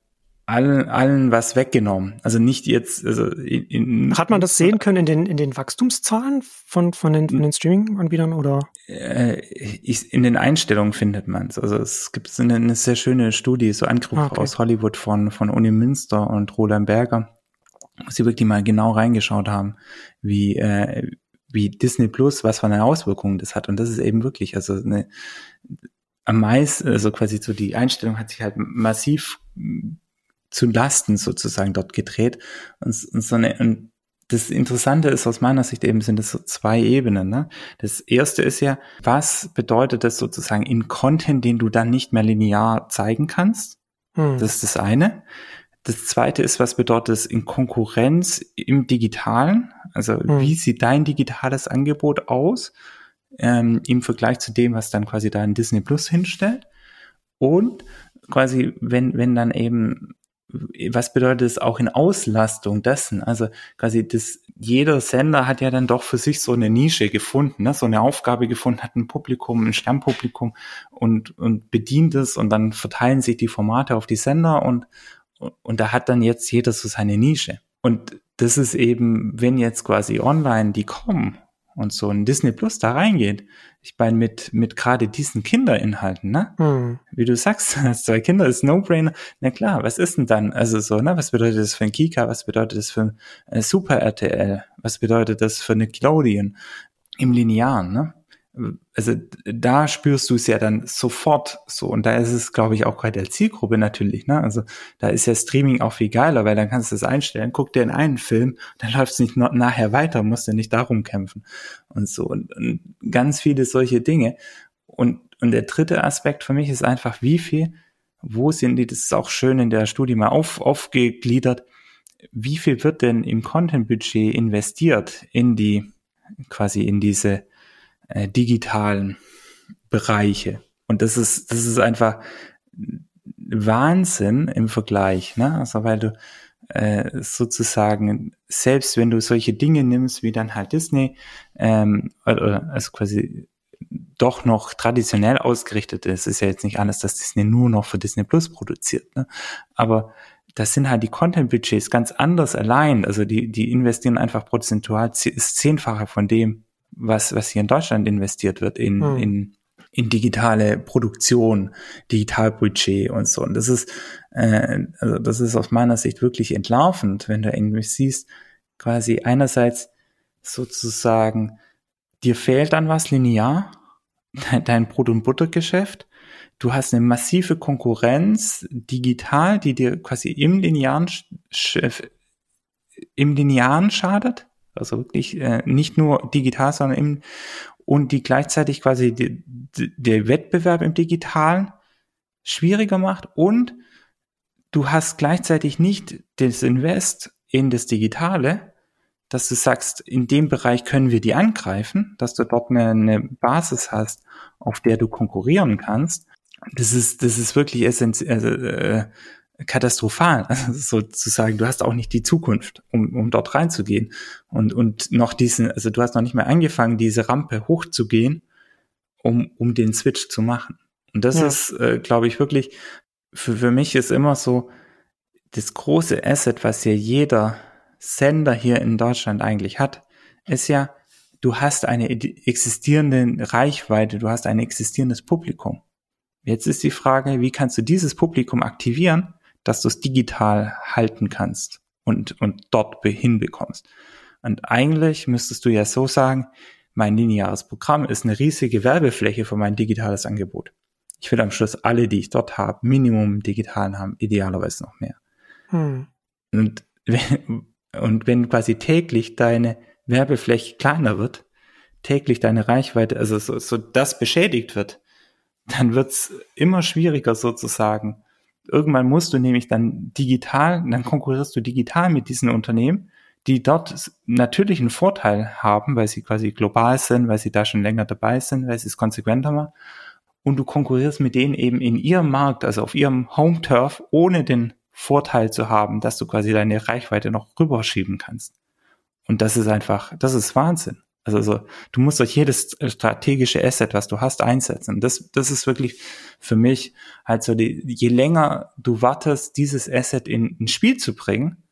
allen, allen was weggenommen. Also nicht jetzt, also in, in, Hat man das sehen können in den, in den Wachstumszahlen von, von den, von den Streaming-Anbietern oder? Äh, ich, in den Einstellungen findet man es. Also es gibt eine, eine sehr schöne Studie, so Angriff ah, okay. aus Hollywood von, von Uni Münster und Roland Berger, wo sie wirklich mal genau reingeschaut haben, wie, äh, wie Disney Plus, was für eine Auswirkung das hat. Und das ist eben wirklich, also eine, am meisten, also quasi so die Einstellung hat sich halt massiv zu Lasten sozusagen dort gedreht. Und, und, so eine, und das Interessante ist aus meiner Sicht eben sind es so zwei Ebenen. Ne? Das erste ist ja, was bedeutet das sozusagen in Content, den du dann nicht mehr linear zeigen kannst? Hm. Das ist das eine. Das zweite ist, was bedeutet es in Konkurrenz im Digitalen? Also hm. wie sieht dein digitales Angebot aus ähm, im Vergleich zu dem, was dann quasi da in Disney Plus hinstellt? Und quasi, wenn, wenn dann eben was bedeutet es auch in Auslastung dessen? Also quasi das, jeder Sender hat ja dann doch für sich so eine Nische gefunden, ne? so eine Aufgabe gefunden, hat ein Publikum, ein Stammpublikum und, und bedient es und dann verteilen sich die Formate auf die Sender und, und da hat dann jetzt jeder so seine Nische. Und das ist eben, wenn jetzt quasi online die kommen und so ein Disney Plus da reingeht, ich meine, mit, mit gerade diesen Kinderinhalten, ne? Hm. Wie du sagst, <laughs> zwei Kinder ist No-Brainer. Na klar, was ist denn dann? Also so, ne? Was bedeutet das für ein Kika? Was bedeutet das für ein äh, Super RTL? Was bedeutet das für eine Nickelodeon? Im Linearen, ne? Also da spürst du es ja dann sofort so. Und da ist es, glaube ich, auch bei der Zielgruppe natürlich. Ne? Also da ist ja Streaming auch viel geiler, weil dann kannst du es einstellen, guck dir in einen Film, dann läuft es nicht noch nachher weiter, musst du nicht darum kämpfen und so. Und, und ganz viele solche Dinge. Und, und der dritte Aspekt für mich ist einfach, wie viel, wo sind die, das ist auch schön in der Studie mal auf, aufgegliedert, wie viel wird denn im Content-Budget investiert in die, quasi in diese äh, digitalen Bereiche. Und das ist, das ist einfach Wahnsinn im Vergleich, ne? Also weil du äh, sozusagen, selbst wenn du solche Dinge nimmst, wie dann halt Disney, ähm, oder, also quasi doch noch traditionell ausgerichtet ist, ist ja jetzt nicht alles, dass Disney nur noch für Disney Plus produziert, ne? aber das sind halt die Content-Budgets ganz anders allein, also die, die investieren einfach prozentual ist zehnfache von dem, was, was hier in Deutschland investiert wird in, mhm. in, in digitale Produktion, Digitalbudget und so. Und das ist, äh, also das ist aus meiner Sicht wirklich entlarvend, wenn du irgendwie siehst, quasi einerseits sozusagen, dir fehlt dann was linear, dein Brot- und Buttergeschäft, du hast eine massive Konkurrenz digital, die dir quasi im linearen, im linearen schadet, also wirklich äh, nicht nur digital, sondern im, und die gleichzeitig quasi die, die, der Wettbewerb im Digitalen schwieriger macht und du hast gleichzeitig nicht das Invest in das Digitale, dass du sagst, in dem Bereich können wir die angreifen, dass du dort eine, eine Basis hast, auf der du konkurrieren kannst. Das ist, das ist wirklich essentiell, also, äh, katastrophal, <laughs> also sozusagen. Du hast auch nicht die Zukunft, um, um dort reinzugehen. Und, und noch diesen, also du hast noch nicht mehr angefangen, diese Rampe hochzugehen, um, um den Switch zu machen. Und das ja. ist, äh, glaube ich, wirklich, für, für mich ist immer so, das große Asset, was ja jeder Sender hier in Deutschland eigentlich hat, ist ja, du hast eine existierende Reichweite, du hast ein existierendes Publikum. Jetzt ist die Frage, wie kannst du dieses Publikum aktivieren, dass du es digital halten kannst und, und dort hinbekommst. Und eigentlich müsstest du ja so sagen, mein lineares Programm ist eine riesige Werbefläche für mein digitales Angebot. Ich will am Schluss alle, die ich dort habe, Minimum digitalen haben, idealerweise noch mehr. Hm. Und, wenn, und wenn quasi täglich deine Werbefläche kleiner wird, täglich deine Reichweite, also so, so das beschädigt wird, dann wird's immer schwieriger sozusagen, Irgendwann musst du nämlich dann digital, dann konkurrierst du digital mit diesen Unternehmen, die dort natürlich einen Vorteil haben, weil sie quasi global sind, weil sie da schon länger dabei sind, weil sie es konsequenter machen. Und du konkurrierst mit denen eben in ihrem Markt, also auf ihrem Home-Turf, ohne den Vorteil zu haben, dass du quasi deine Reichweite noch rüberschieben kannst. Und das ist einfach, das ist Wahnsinn. Also so, du musst durch jedes strategische Asset, was du hast, einsetzen. Das, das ist wirklich für mich halt so, die, je länger du wartest, dieses Asset in ein Spiel zu bringen,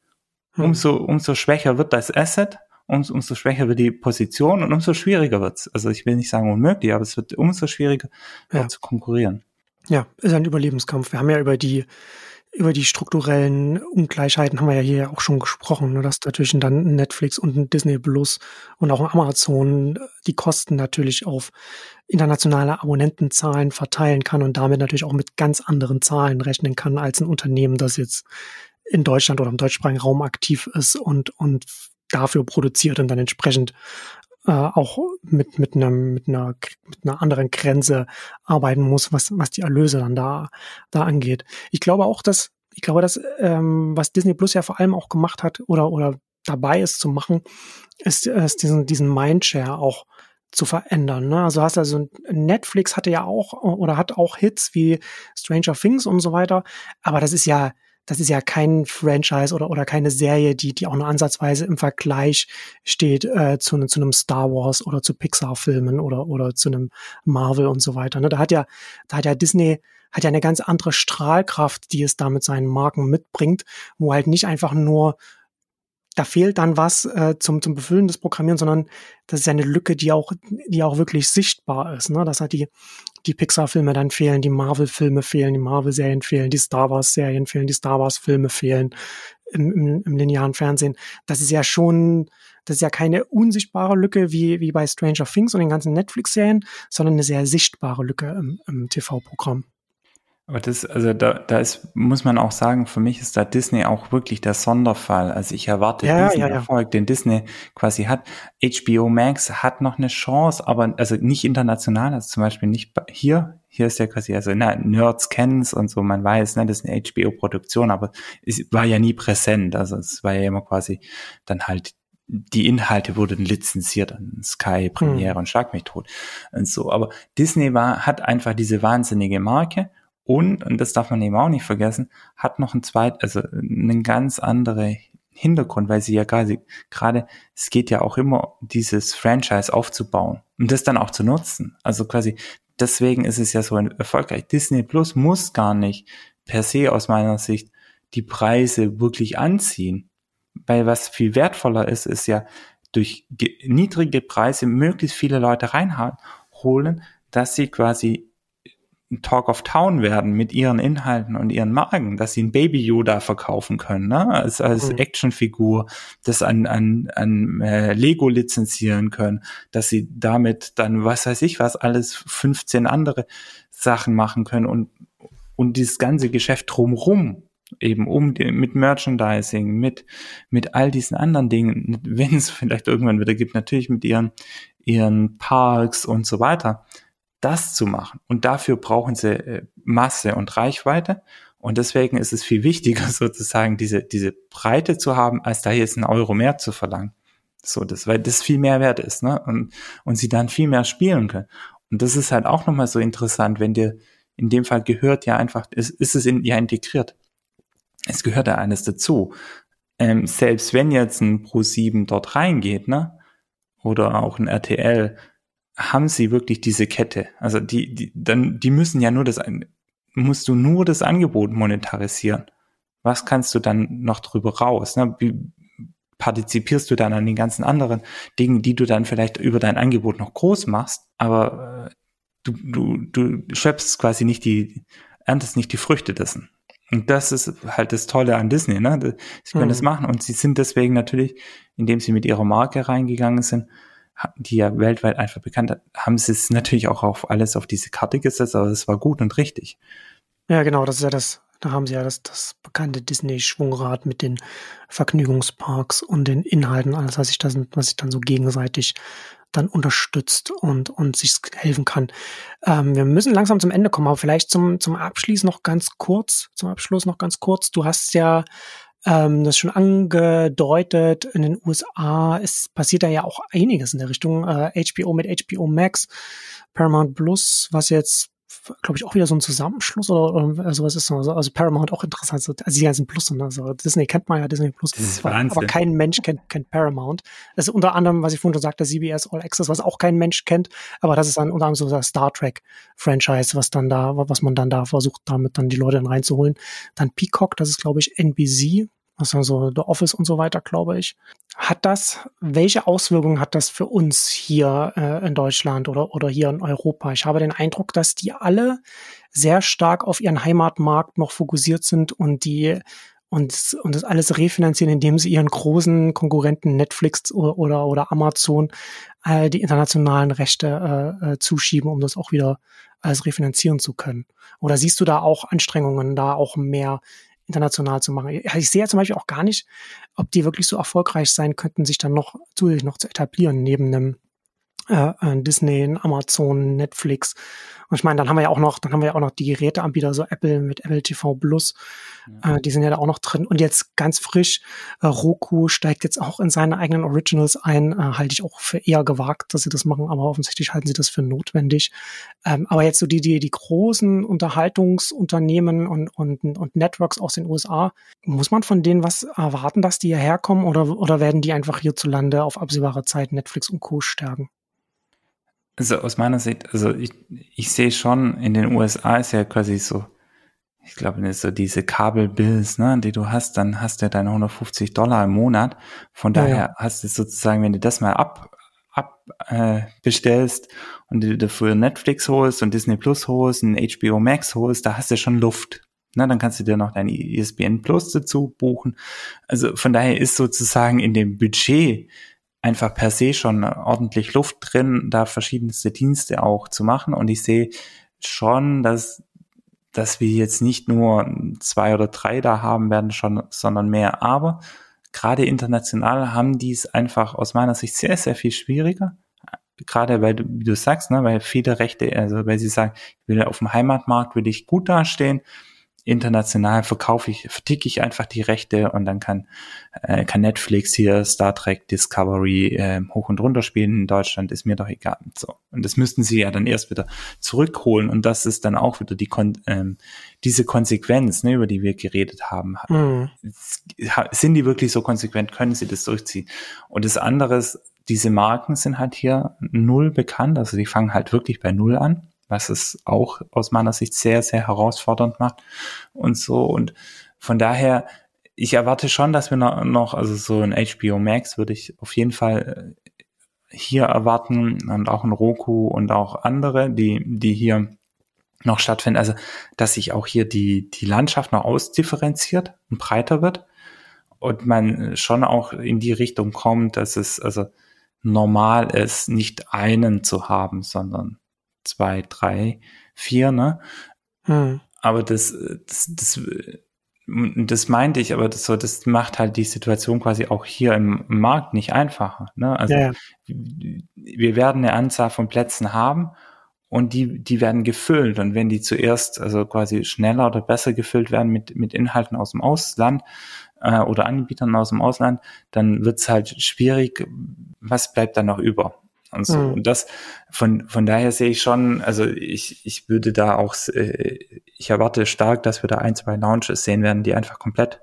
hm. umso, umso schwächer wird das Asset, umso, umso schwächer wird die Position und umso schwieriger wird's. Also ich will nicht sagen unmöglich, aber es wird umso schwieriger ja. zu konkurrieren. Ja, ist ein Überlebenskampf. Wir haben ja über die über die strukturellen Ungleichheiten haben wir ja hier auch schon gesprochen, ne, dass natürlich dann Netflix und Disney Plus und auch Amazon die Kosten natürlich auf internationale Abonnentenzahlen verteilen kann und damit natürlich auch mit ganz anderen Zahlen rechnen kann als ein Unternehmen, das jetzt in Deutschland oder im deutschsprachigen Raum aktiv ist und, und dafür produziert und dann entsprechend äh, auch mit, mit, einem, mit, einer, mit einer anderen Grenze arbeiten muss, was, was die Erlöse dann da, da angeht. Ich glaube auch, dass, ich glaube, dass, ähm, was Disney Plus ja vor allem auch gemacht hat oder, oder dabei ist zu machen, ist, ist diesen, diesen Mindshare auch zu verändern. Ne? Also hast also Netflix hatte ja auch oder hat auch Hits wie Stranger Things und so weiter, aber das ist ja das ist ja kein Franchise oder, oder keine Serie, die, die auch nur ansatzweise im Vergleich steht äh, zu, zu einem Star Wars oder zu Pixar-Filmen oder, oder zu einem Marvel und so weiter. Ne? Da hat ja, da hat ja Disney hat ja eine ganz andere Strahlkraft, die es da mit seinen Marken mitbringt, wo halt nicht einfach nur da fehlt dann was äh, zum, zum Befüllen des Programmierens, sondern das ist eine Lücke, die auch, die auch wirklich sichtbar ist. Ne? Das hat die, die Pixar-Filme dann fehlen, die Marvel-Filme fehlen, die Marvel-Serien fehlen, die Star Wars-Serien fehlen, die Star Wars-Filme fehlen im, im, im linearen Fernsehen. Das ist ja schon, das ist ja keine unsichtbare Lücke wie, wie bei Stranger Things und den ganzen Netflix-Serien, sondern eine sehr sichtbare Lücke im, im TV-Programm. Aber das, also da, da ist, muss man auch sagen, für mich ist da Disney auch wirklich der Sonderfall. Also ich erwarte ja, diesen ja, ja. Erfolg, den Disney quasi hat. HBO Max hat noch eine Chance, aber also nicht international, also zum Beispiel nicht hier. Hier ist ja quasi, also na, Nerds kennen's und so, man weiß, ne, das ist eine HBO-Produktion, aber es war ja nie präsent. Also es war ja immer quasi dann halt die Inhalte wurden lizenziert an Sky, Premiere hm. und Schlag mich tot und so. Aber Disney war, hat einfach diese wahnsinnige Marke und, und das darf man eben auch nicht vergessen, hat noch ein zweit, also einen ganz andere Hintergrund, weil sie ja gerade, gerade, es geht ja auch immer, dieses Franchise aufzubauen und das dann auch zu nutzen. Also quasi, deswegen ist es ja so erfolgreich. Disney Plus muss gar nicht per se aus meiner Sicht die Preise wirklich anziehen. Weil was viel wertvoller ist, ist ja durch niedrige Preise möglichst viele Leute reinholen, dass sie quasi Talk of Town werden mit ihren Inhalten und ihren Marken, dass sie ein Baby Yoda verkaufen können, ne? als, als mhm. Actionfigur, das an, an, an äh, Lego lizenzieren können, dass sie damit dann, was weiß ich was, alles 15 andere Sachen machen können und, und dieses ganze Geschäft drumrum eben um mit Merchandising, mit, mit all diesen anderen Dingen, <laughs> wenn es vielleicht irgendwann wieder gibt, natürlich mit ihren, ihren Parks und so weiter, das zu machen. Und dafür brauchen sie äh, Masse und Reichweite. Und deswegen ist es viel wichtiger, <laughs> sozusagen diese, diese Breite zu haben, als da jetzt einen Euro mehr zu verlangen. So, das, weil das viel mehr wert ist, ne? Und, und sie dann viel mehr spielen können. Und das ist halt auch nochmal so interessant, wenn dir in dem Fall gehört ja einfach, ist, ist es in, ja integriert. Es gehört ja eines dazu. Ähm, selbst wenn jetzt ein Pro7 dort reingeht, ne? Oder auch ein RTL, haben sie wirklich diese Kette. Also die, die, dann, die müssen ja nur das, musst du nur das Angebot monetarisieren. Was kannst du dann noch drüber raus? Ne? Wie partizipierst du dann an den ganzen anderen Dingen, die du dann vielleicht über dein Angebot noch groß machst, aber äh, du, du, du schöpfst quasi nicht die, erntest nicht die Früchte dessen. Und das ist halt das Tolle an Disney, ne? Sie können mhm. das machen und sie sind deswegen natürlich, indem sie mit ihrer Marke reingegangen sind, die ja weltweit einfach bekannt hat, haben sie es natürlich auch auf alles auf diese Karte gesetzt, aber es war gut und richtig. Ja, genau, das ist ja das, da haben sie ja das, das bekannte Disney-Schwungrad mit den Vergnügungsparks und den Inhalten, alles, was sich das, was sich dann so gegenseitig dann unterstützt und, und sich helfen kann. Ähm, wir müssen langsam zum Ende kommen, aber vielleicht zum, zum Abschluss noch ganz kurz, zum Abschluss noch ganz kurz. Du hast ja ähm, das schon angedeutet, in den USA es passiert da ja auch einiges in der Richtung. Äh, HBO mit HBO Max, Paramount Plus, was jetzt glaube ich, auch wieder so ein Zusammenschluss oder, oder sowas ist. Also, also Paramount auch interessant. Also die ganzen Plus. Ne? Also Disney kennt man ja, Disney Plus. Ist aber, aber kein Mensch kennt, kennt Paramount. Das ist unter anderem, was ich vorhin schon sagte, CBS All Access, was auch kein Mensch kennt. Aber das ist dann unter anderem so das Star Trek Franchise, was dann da, was man dann da versucht, damit dann die Leute dann reinzuholen. Dann Peacock, das ist, glaube ich, NBC, dann so The Office und so weiter, glaube ich. Hat das, welche Auswirkungen hat das für uns hier äh, in Deutschland oder, oder hier in Europa? Ich habe den Eindruck, dass die alle sehr stark auf ihren Heimatmarkt noch fokussiert sind und die und, und das alles refinanzieren, indem sie ihren großen Konkurrenten Netflix oder, oder, oder Amazon äh, die internationalen Rechte äh, äh, zuschieben, um das auch wieder alles refinanzieren zu können. Oder siehst du da auch Anstrengungen, da auch mehr international zu machen. Ich sehe ja zum Beispiel auch gar nicht, ob die wirklich so erfolgreich sein könnten, sich dann noch zusätzlich noch zu etablieren neben einem äh, äh Disney, Amazon, Netflix. Und ich meine, dann haben wir ja auch noch, dann haben wir ja auch noch die Geräteanbieter, so Apple mit Apple TV Plus. Ja. Äh, die sind ja da auch noch drin. Und jetzt ganz frisch, äh, Roku steigt jetzt auch in seine eigenen Originals ein. Äh, halte ich auch für eher gewagt, dass sie das machen, aber offensichtlich halten sie das für notwendig. Ähm, aber jetzt so die, die, die großen Unterhaltungsunternehmen und, und, und Networks aus den USA, muss man von denen was erwarten, dass die hierher kommen oder, oder werden die einfach hierzulande auf absehbare Zeit Netflix und Co. stärken? Also aus meiner Sicht, also ich, ich sehe schon, in den USA ist ja quasi so, ich glaube, so diese Kabelbills, ne, die du hast, dann hast du deine 150 Dollar im Monat. Von ja, daher ja. hast du sozusagen, wenn du das mal ab, ab äh, bestellst und du dafür Netflix holst und Disney Plus holst und HBO Max holst, da hast du schon Luft. Ne, dann kannst du dir noch dein ESPN Plus dazu buchen. Also von daher ist sozusagen in dem Budget einfach per se schon ordentlich Luft drin, da verschiedenste Dienste auch zu machen. Und ich sehe schon, dass, dass wir jetzt nicht nur zwei oder drei da haben werden, schon, sondern mehr. Aber gerade international haben die es einfach aus meiner Sicht sehr, sehr viel schwieriger. Gerade weil du, wie du sagst, ne, weil viele Rechte, also weil sie sagen, ich will auf dem Heimatmarkt will ich gut dastehen, international verkaufe ich, verticke ich einfach die Rechte und dann kann, äh, kann Netflix hier Star Trek Discovery äh, hoch und runter spielen in Deutschland, ist mir doch egal. So. Und das müssten sie ja dann erst wieder zurückholen und das ist dann auch wieder die Kon ähm, diese Konsequenz, ne, über die wir geredet haben. Mhm. Sind die wirklich so konsequent? Können sie das durchziehen? Und das andere ist, diese Marken sind halt hier null bekannt, also die fangen halt wirklich bei null an was es auch aus meiner Sicht sehr, sehr herausfordernd macht und so. Und von daher, ich erwarte schon, dass wir noch, also so ein HBO Max würde ich auf jeden Fall äh, hier erwarten und auch ein Roku und auch andere, die, die hier noch stattfinden. Also, dass sich auch hier die, die Landschaft noch ausdifferenziert und breiter wird und man schon auch in die Richtung kommt, dass es also normal ist, nicht einen zu haben, sondern zwei, drei, vier, ne? Hm. Aber das, das, das, das meinte ich, aber das so, das macht halt die Situation quasi auch hier im Markt nicht einfacher. Ne? Also ja, wir werden eine Anzahl von Plätzen haben und die, die werden gefüllt. Und wenn die zuerst also quasi schneller oder besser gefüllt werden mit, mit Inhalten aus dem Ausland äh, oder Anbietern aus dem Ausland, dann wird's halt schwierig, was bleibt dann noch über? Und so. Mhm. Und das, von, von daher sehe ich schon, also ich, ich würde da auch, äh, ich erwarte stark, dass wir da ein, zwei Launches sehen werden, die einfach komplett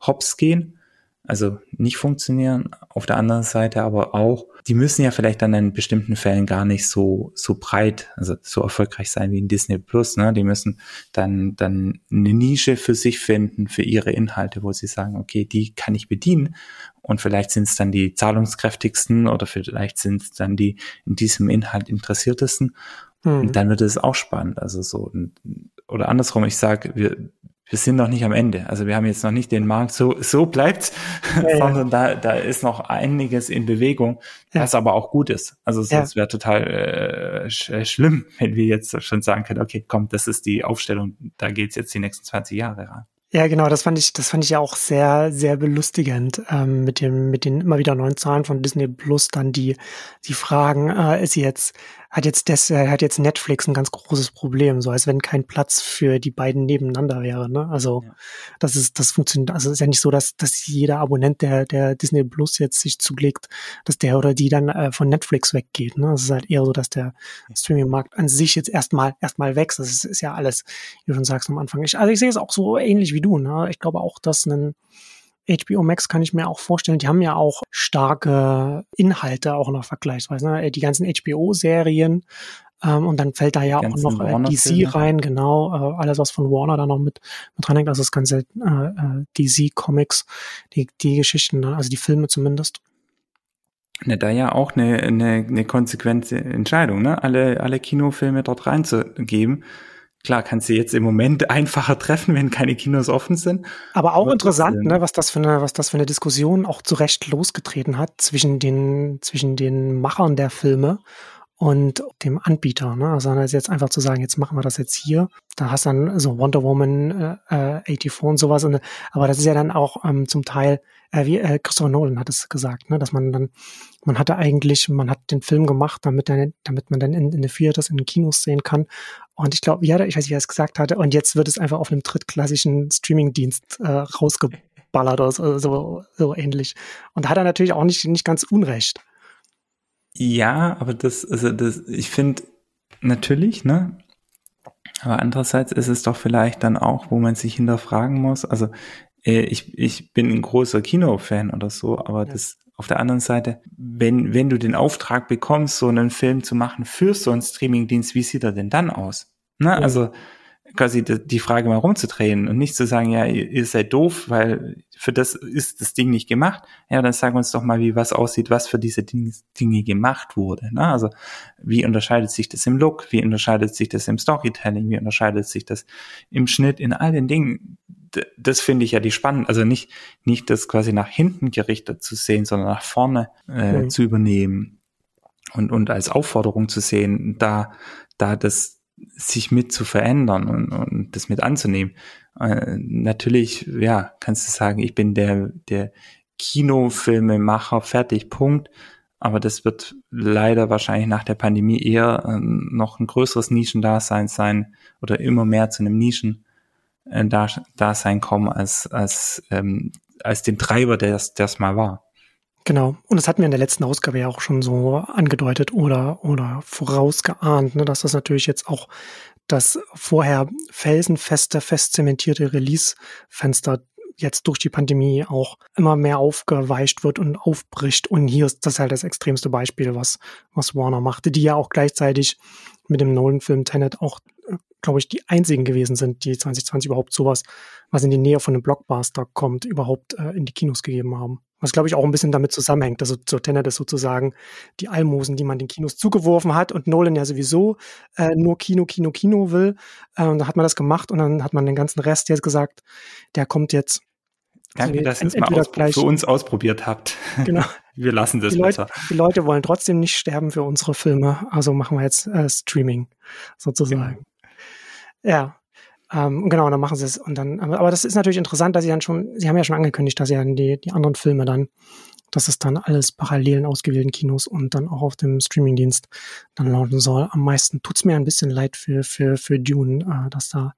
hops gehen also nicht funktionieren. Auf der anderen Seite aber auch, die müssen ja vielleicht dann in bestimmten Fällen gar nicht so, so breit, also so erfolgreich sein wie in Disney Plus, ne? Die müssen dann, dann eine Nische für sich finden, für ihre Inhalte, wo sie sagen, okay, die kann ich bedienen. Und vielleicht sind es dann die zahlungskräftigsten oder vielleicht sind es dann die in diesem Inhalt interessiertesten. Mhm. Und dann wird es auch spannend. Also so, oder andersrum, ich sage, wir, wir sind noch nicht am Ende. Also wir haben jetzt noch nicht den Markt so, so bleibt, ja, sondern ja. da, da ist noch einiges in Bewegung, ja. was aber auch gut ist. Also es ja. wäre total äh, sch äh, schlimm, wenn wir jetzt schon sagen können, okay, komm, das ist die Aufstellung, da geht's jetzt die nächsten 20 Jahre ran. Ja, genau, das fand ich, das fand ich ja auch sehr, sehr belustigend, ähm, mit dem, mit den immer wieder neuen Zahlen von Disney Plus dann die, die Fragen, äh, ist jetzt, hat jetzt das, äh, hat jetzt Netflix ein ganz großes Problem, so als wenn kein Platz für die beiden nebeneinander wäre. Ne? Also ja. das ist, das funktioniert, also es ist ja nicht so, dass, dass jeder Abonnent, der, der Disney Plus jetzt sich zulegt, dass der oder die dann äh, von Netflix weggeht. Ne? Es ist halt eher so, dass der Streaming-Markt an sich jetzt erstmal erstmal wächst. Das ist, ist ja alles, wie du schon sagst am Anfang. Ich, also ich sehe es auch so ähnlich wie du. Ne? Ich glaube auch, dass ein HBO Max kann ich mir auch vorstellen, die haben ja auch starke Inhalte auch noch vergleichsweise. Ne? Die ganzen HBO-Serien ähm, und dann fällt da ja auch noch äh, DC rein, genau, äh, alles was von Warner da noch mit, mit dranhängt, also das ganze äh, äh DC Comics, die, die Geschichten, ne? also die Filme zumindest. Ne, da ja auch eine, eine, eine konsequente Entscheidung, ne? Alle, alle Kinofilme dort reinzugeben Klar, kannst du jetzt im Moment einfacher treffen, wenn keine Kinos offen sind. Aber auch Aber interessant, ne, was das für eine, was das für eine Diskussion auch zu Recht losgetreten hat zwischen den, zwischen den Machern der Filme und dem Anbieter. Ne? Also jetzt einfach zu sagen, jetzt machen wir das jetzt hier. Da hast dann so Wonder Woman äh, 84 äh, und sowas. Und, aber das ist ja dann auch ähm, zum Teil, äh, wie äh, Christopher Nolan hat es gesagt, ne? dass man dann, man hatte eigentlich, man hat den Film gemacht, damit, dann, damit man dann in, in den Theaters, in den Kinos sehen kann. Und ich glaube, ja, ich weiß nicht, wie er es gesagt hatte. Und jetzt wird es einfach auf einem drittklassischen Streamingdienst äh, rausgeballert oder so, so, so ähnlich. Und da hat er natürlich auch nicht, nicht ganz Unrecht. Ja, aber das, also das, ich finde natürlich, ne? Aber andererseits ist es doch vielleicht dann auch, wo man sich hinterfragen muss. Also äh, ich, ich bin ein großer Kinofan oder so, aber ja. das auf der anderen Seite, wenn, wenn du den Auftrag bekommst, so einen Film zu machen für so einen Streamingdienst, wie sieht er denn dann aus? Ne? Ja. Also quasi die Frage mal rumzudrehen und nicht zu sagen, ja, ihr seid doof, weil für das ist das Ding nicht gemacht. Ja, dann sagen wir uns doch mal, wie was aussieht, was für diese Dinge gemacht wurde. Ne? Also wie unterscheidet sich das im Look, wie unterscheidet sich das im Storytelling, wie unterscheidet sich das im Schnitt, in all den Dingen. Das finde ich ja die spannend. Also nicht, nicht das quasi nach hinten gerichtet zu sehen, sondern nach vorne äh, mhm. zu übernehmen und, und als Aufforderung zu sehen, da, da das sich mit zu verändern und, und das mit anzunehmen. Äh, natürlich, ja, kannst du sagen, ich bin der, der Kinofilmemacher, fertig, Punkt. Aber das wird leider wahrscheinlich nach der Pandemie eher äh, noch ein größeres Nischendasein sein oder immer mehr zu einem Nischen-Dasein kommen als, als, ähm, als den Treiber, der es mal war. Genau. Und das hatten wir in der letzten Ausgabe ja auch schon so angedeutet oder, oder vorausgeahnt, ne, dass das natürlich jetzt auch das vorher felsenfeste, fest zementierte Release-Fenster jetzt durch die Pandemie auch immer mehr aufgeweicht wird und aufbricht. Und hier ist das halt das extremste Beispiel, was, was Warner machte, die ja auch gleichzeitig mit dem Nolan-Film Tenet auch, glaube ich, die einzigen gewesen sind, die 2020 überhaupt sowas, was in die Nähe von einem Blockbuster kommt, überhaupt äh, in die Kinos gegeben haben. Was, glaube ich, auch ein bisschen damit zusammenhängt. Also so Tenet ist sozusagen die Almosen, die man den Kinos zugeworfen hat und Nolan ja sowieso äh, nur Kino, Kino, Kino will. Äh, und da hat man das gemacht und dann hat man den ganzen Rest jetzt gesagt, der kommt jetzt. Danke, also, dass ihr es mal gleich, für uns ausprobiert habt. Genau. <laughs> wir lassen das die Leute, die Leute wollen trotzdem nicht sterben für unsere Filme, also machen wir jetzt äh, Streaming sozusagen. Genau. Ja, ähm, genau, dann machen sie es. Und dann, aber, das ist natürlich interessant, dass sie dann schon, sie haben ja schon angekündigt, dass sie dann die, die anderen Filme dann, dass es dann alles parallel in ausgewählten Kinos und dann auch auf dem Streamingdienst dann lauten soll. Am meisten tut's mir ein bisschen leid für, für, für Dune, äh, dass da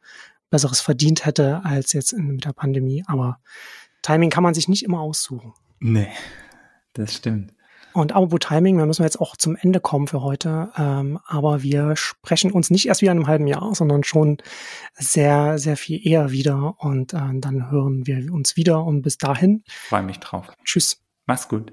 Besseres verdient hätte als jetzt in, mit der Pandemie. Aber Timing kann man sich nicht immer aussuchen. Nee, das stimmt. Und apropos Timing, wir müssen jetzt auch zum Ende kommen für heute. Ähm, aber wir sprechen uns nicht erst wieder in einem halben Jahr, sondern schon sehr, sehr viel eher wieder. Und äh, dann hören wir uns wieder. Und bis dahin. Freue mich drauf. Tschüss. Mach's gut.